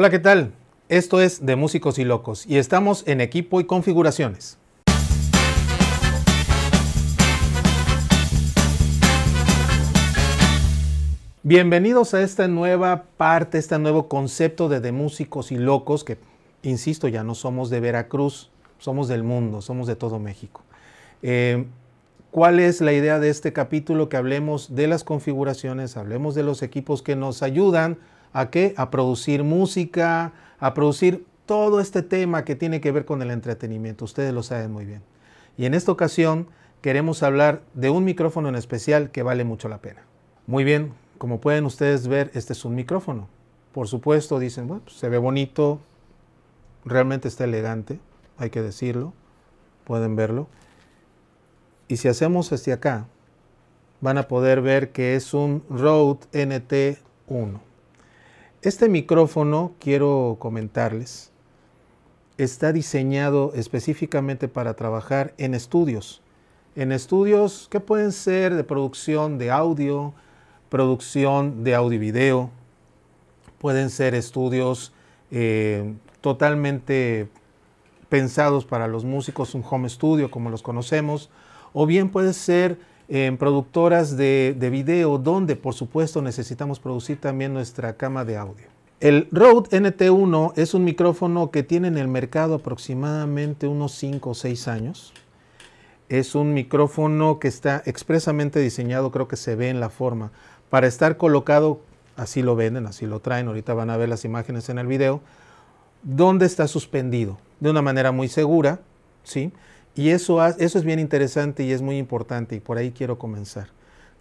Hola, ¿qué tal? Esto es de Músicos y Locos y estamos en equipo y configuraciones. Bienvenidos a esta nueva parte, este nuevo concepto de De Músicos y Locos, que, insisto, ya no somos de Veracruz, somos del mundo, somos de todo México. Eh, ¿Cuál es la idea de este capítulo? Que hablemos de las configuraciones, hablemos de los equipos que nos ayudan a qué? A producir música, a producir todo este tema que tiene que ver con el entretenimiento. Ustedes lo saben muy bien. Y en esta ocasión queremos hablar de un micrófono en especial que vale mucho la pena. Muy bien, como pueden ustedes ver, este es un micrófono. Por supuesto, dicen, bueno, pues, se ve bonito, realmente está elegante, hay que decirlo, pueden verlo. Y si hacemos hacia acá, van a poder ver que es un Rode NT1. Este micrófono, quiero comentarles, está diseñado específicamente para trabajar en estudios. En estudios que pueden ser de producción de audio, producción de audio y video, pueden ser estudios eh, totalmente pensados para los músicos, un home studio como los conocemos, o bien puede ser en productoras de, de, video donde por supuesto necesitamos producir también nuestra cama de audio. El Rode NT1 es un micrófono que tiene en el mercado aproximadamente unos 5 o 6 años. Es un micrófono que está expresamente diseñado, creo que se ve en la forma, para estar colocado, así lo venden, así lo traen, ahorita van a ver las imágenes en el video, donde está suspendido, de una manera muy segura, ¿sí? Y eso, es bien interesante y es muy importante y por ahí quiero comenzar.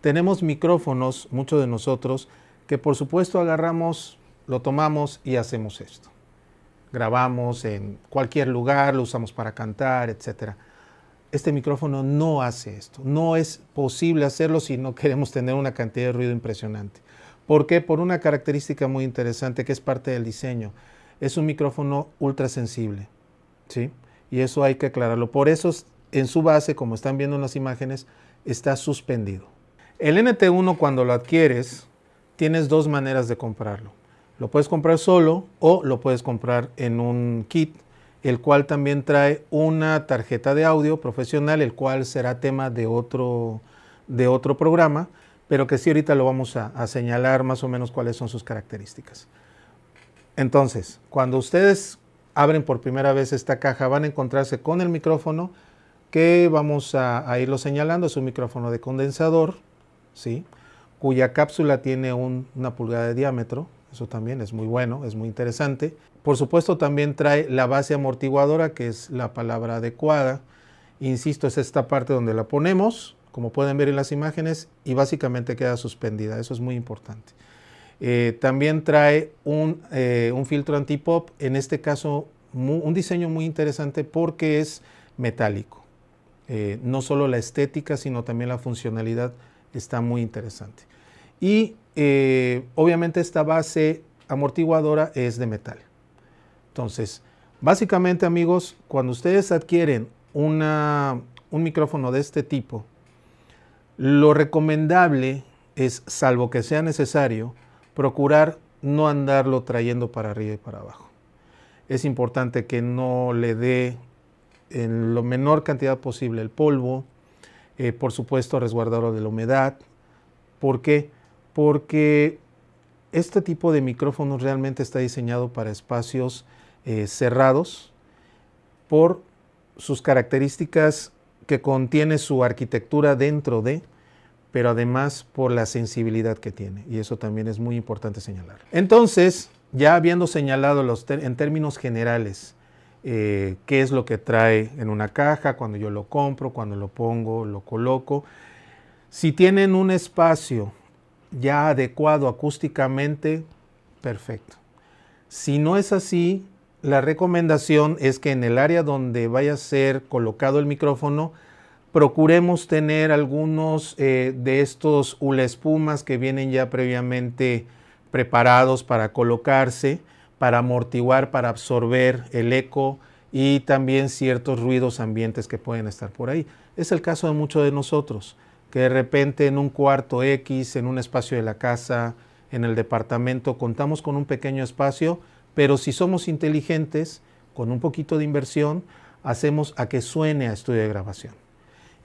Tenemos micrófonos, muchos de nosotros, que por supuesto agarramos, lo tomamos y hacemos esto. Grabamos en cualquier lugar, lo usamos para cantar, etc. Este micrófono no hace esto. No es posible hacerlo si no queremos tener una cantidad de ruido impresionante. ¿Por qué? Por una característica muy interesante que es parte del diseño. Es un micrófono ultra sensible. ¿sí? Y eso hay que aclararlo. Por eso en su base, como están viendo en las imágenes, está suspendido. El NT1 cuando lo adquieres, tienes dos maneras de comprarlo. Lo puedes comprar solo o lo puedes comprar en un kit, el cual también trae una tarjeta de audio profesional, el cual será tema de otro, de otro programa, pero que sí ahorita lo vamos a, a señalar más o menos cuáles son sus características. Entonces, cuando ustedes abren por primera vez esta caja, van a encontrarse con el micrófono que vamos a, irlo señalando. Es un micrófono de condensador, ¿sí? cuya cápsula tiene una pulgada de diámetro. Eso también es muy bueno, es muy interesante. Por supuesto también trae la base amortiguadora, que es la palabra adecuada. Insisto, es esta parte donde la ponemos, como pueden ver en las imágenes, y básicamente queda suspendida. Eso es muy importante. Eh, también trae un, eh, un filtro antipop, en este caso un diseño muy interesante porque es metálico. Eh, no solo la estética, sino también la funcionalidad está muy interesante. Y obviamente esta base amortiguadora es de metal. Entonces, básicamente amigos, cuando ustedes adquieren una, un micrófono de este tipo, lo recomendable es, salvo que sea necesario, procurar no andarlo trayendo para arriba y para abajo. Es importante que no le dé en lo menor cantidad posible el polvo, eh, por supuesto resguardarlo de la humedad. ¿Por qué? Porque este tipo de micrófonos realmente está diseñado para espacios eh, cerrados por sus características que contiene su arquitectura dentro de, pero además por la sensibilidad que tiene. Y eso también es muy importante señalar. Entonces, ya habiendo señalado los en términos generales eh, qué es lo que trae en una caja, cuando yo lo compro, cuando lo pongo, lo coloco, si tienen un espacio ya adecuado acústicamente, perfecto. Si no es así, la recomendación es que en el área donde vaya a ser colocado el micrófono, procuremos tener algunos eh, de estos hula espumas que vienen ya previamente preparados para colocarse, para amortiguar, para absorber el eco y también ciertos ruidos ambientes que pueden estar por ahí. Es el caso de muchos de nosotros, que de repente en un cuarto X, en un espacio de la casa, en el departamento, contamos con un pequeño espacio, pero si somos inteligentes, con un poquito de inversión, hacemos a que suene a estudio de grabación.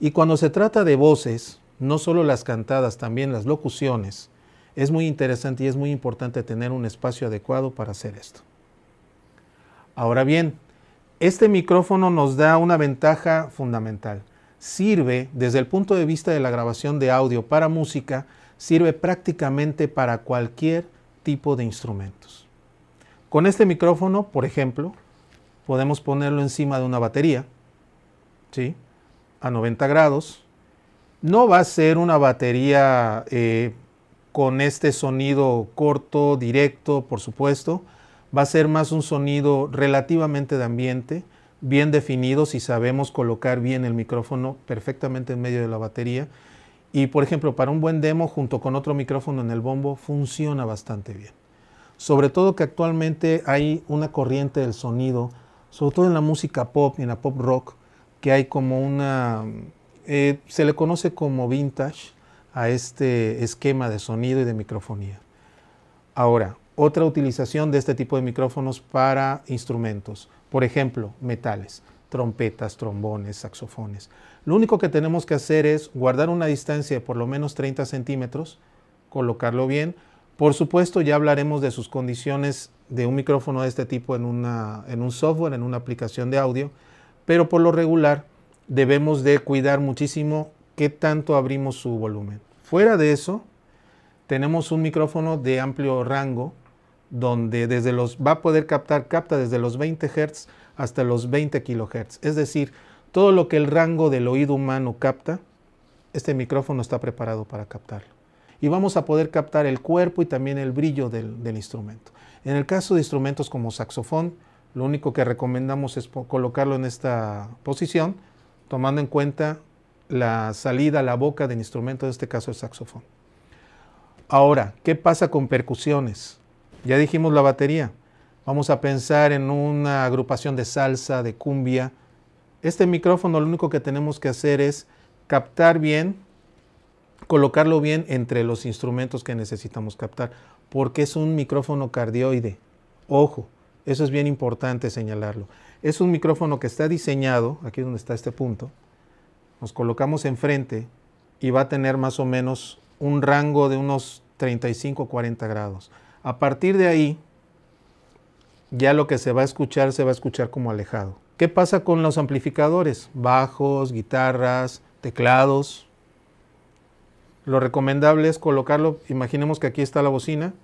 Y cuando se trata de voces, no solo las cantadas, también las locuciones, es muy interesante y es muy importante tener un espacio adecuado para hacer esto. Ahora bien, este micrófono nos da una ventaja fundamental. Sirve, desde el punto de vista de la grabación de audio para música, sirve prácticamente para cualquier tipo de instrumentos. Con este micrófono, por ejemplo, podemos ponerlo encima de una batería, ¿sí? A 90 grados. No va a ser una batería eh, con este sonido corto, directo, por supuesto. Va a ser más un sonido relativamente de ambiente, bien definido si sabemos colocar bien el micrófono perfectamente en medio de la batería. Y por ejemplo, para un buen demo junto con otro micrófono en el bombo funciona bastante bien. Sobre todo que actualmente hay una corriente del sonido sobre todo en la música pop y en la pop rock, que hay como una, eh, se le conoce como vintage a este esquema de sonido y de microfonía. Ahora, otra utilización de este tipo de micrófonos para instrumentos, por ejemplo, metales, trompetas, trombones, saxofones. Lo único que tenemos que hacer es guardar una distancia de por lo menos 30 centímetros, colocarlo bien. Por supuesto, ya hablaremos de sus condiciones de un micrófono de este tipo en, en un software, en una aplicación de audio, pero por lo regular debemos de cuidar muchísimo qué tanto abrimos su volumen. Fuera de eso, tenemos un micrófono de amplio rango donde desde los va a poder captar capta desde los 20 Hz hasta los 20 kHz, es decir, todo lo que el rango del oído humano capta, este micrófono está preparado para captarlo. Y vamos a poder captar el cuerpo y también el brillo del instrumento. En el caso de instrumentos como saxofón, lo único que recomendamos es colocarlo en esta posición, tomando en cuenta la salida a la boca del instrumento, en este caso el saxofón. Ahora, ¿qué pasa con percusiones? Ya dijimos la batería. Vamos a pensar en una agrupación de salsa, de cumbia. Este micrófono lo único que tenemos que hacer es captar bien, colocarlo bien entre los instrumentos que necesitamos captar porque es un micrófono cardioide. Ojo, eso es bien importante señalarlo. Es un micrófono que está diseñado, aquí donde está este punto, nos colocamos enfrente y va a tener más o menos un rango de unos 35-40 grados. A partir de ahí, ya lo que se va a escuchar se va a escuchar como alejado. ¿Qué pasa con los amplificadores? Bajos, guitarras, teclados. Lo recomendable es colocarlo, imaginemos que aquí está la bocina,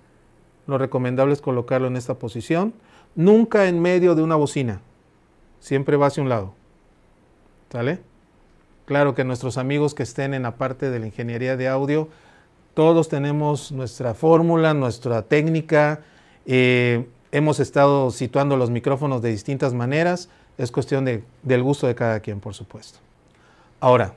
lo recomendable es colocarlo en esta posición, nunca en medio de una bocina, siempre va hacia un lado. ¿Sale? Claro que nuestros amigos que estén en la parte de la ingeniería de audio, todos tenemos nuestra fórmula, nuestra técnica, eh, hemos estado situando los micrófonos de distintas maneras, es cuestión del gusto de cada quien, por supuesto. Ahora,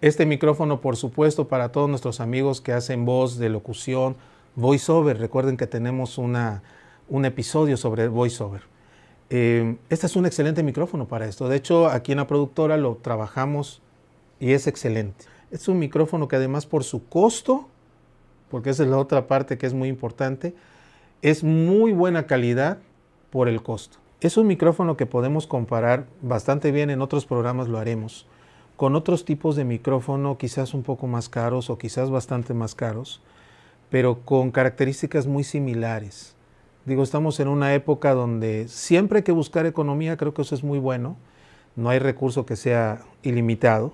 este micrófono, por supuesto, para todos nuestros amigos que hacen voz de locución, voiceover. Recuerden que tenemos una, un episodio sobre voiceover. Eh, este es un excelente micrófono para esto. De hecho, aquí en la productora lo trabajamos y es excelente. Es un micrófono que además por su costo, porque esa es la otra parte que es muy importante, es muy buena calidad por el costo. Es un micrófono que podemos comparar bastante bien, en otros programas lo haremos, con otros tipos de micrófono quizás un poco más caros o quizás bastante más caros, pero con características muy similares. Digo, estamos en una época donde siempre que buscar economía, creo que eso es muy bueno, no hay recurso que sea ilimitado,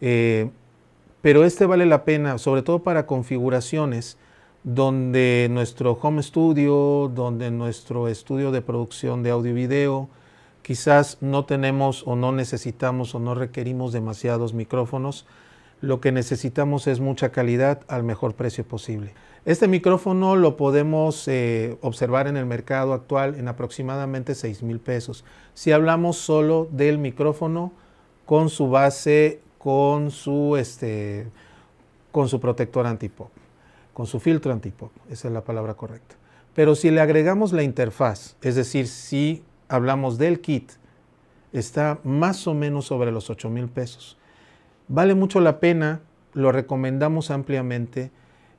eh, pero este vale la pena, sobre todo para configuraciones donde nuestro home studio, donde nuestro estudio de producción de audio y video, quizás no tenemos o no necesitamos o no requerimos demasiados micrófonos, lo que necesitamos es mucha calidad al mejor precio posible. Este micrófono lo podemos eh, observar en el mercado actual en aproximadamente 6 mil pesos. Si hablamos solo del micrófono con su base, con su, este, con su protector antipop, con su filtro antipop, esa es la palabra correcta. Pero si le agregamos la interfaz, es decir, si hablamos del kit, está más o menos sobre los 8 mil pesos. Vale mucho la pena, lo recomendamos ampliamente,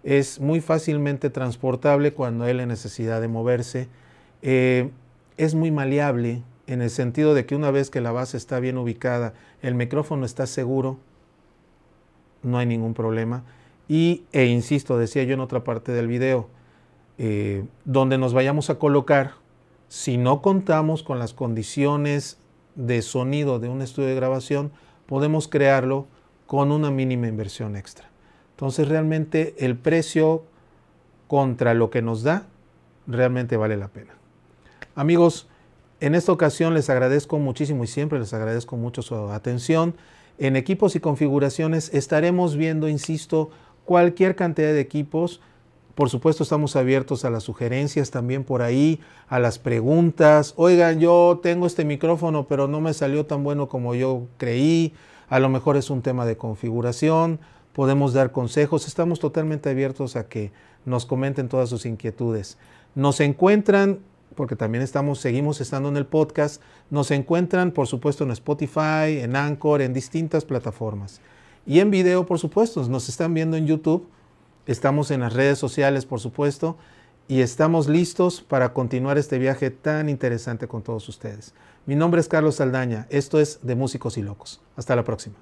es muy fácilmente transportable cuando hay la necesidad de moverse. eh, es muy maleable en el sentido de que una vez que la base está bien ubicada, el micrófono está seguro, no hay ningún problema. Y, e insisto, decía yo en otra parte del video, eh, donde nos vayamos a colocar, si no contamos con las condiciones de sonido de un estudio de grabación, podemos crearlo con una mínima inversión extra. Entonces realmente el precio contra lo que nos da realmente vale la pena. Amigos, en esta ocasión les agradezco muchísimo y siempre les agradezco mucho su atención. En equipos y configuraciones estaremos viendo, insisto, cualquier cantidad de equipos. Por supuesto estamos abiertos a las sugerencias también por ahí, a las preguntas. Oigan, yo tengo este micrófono, pero no me salió tan bueno como yo creí. A lo mejor es un tema de configuración podemos dar consejos, estamos totalmente abiertos a que nos comenten todas sus inquietudes. Nos encuentran, porque también estamos, seguimos estando en el podcast, nos encuentran por supuesto en Spotify, en Anchor, en distintas plataformas. Y en video, por supuesto, nos están viendo en YouTube, estamos en las redes sociales, por supuesto, y estamos listos para continuar este viaje tan interesante con todos ustedes. Mi nombre es Carlos Saldaña, esto es de Músicos y Locos. Hasta la próxima.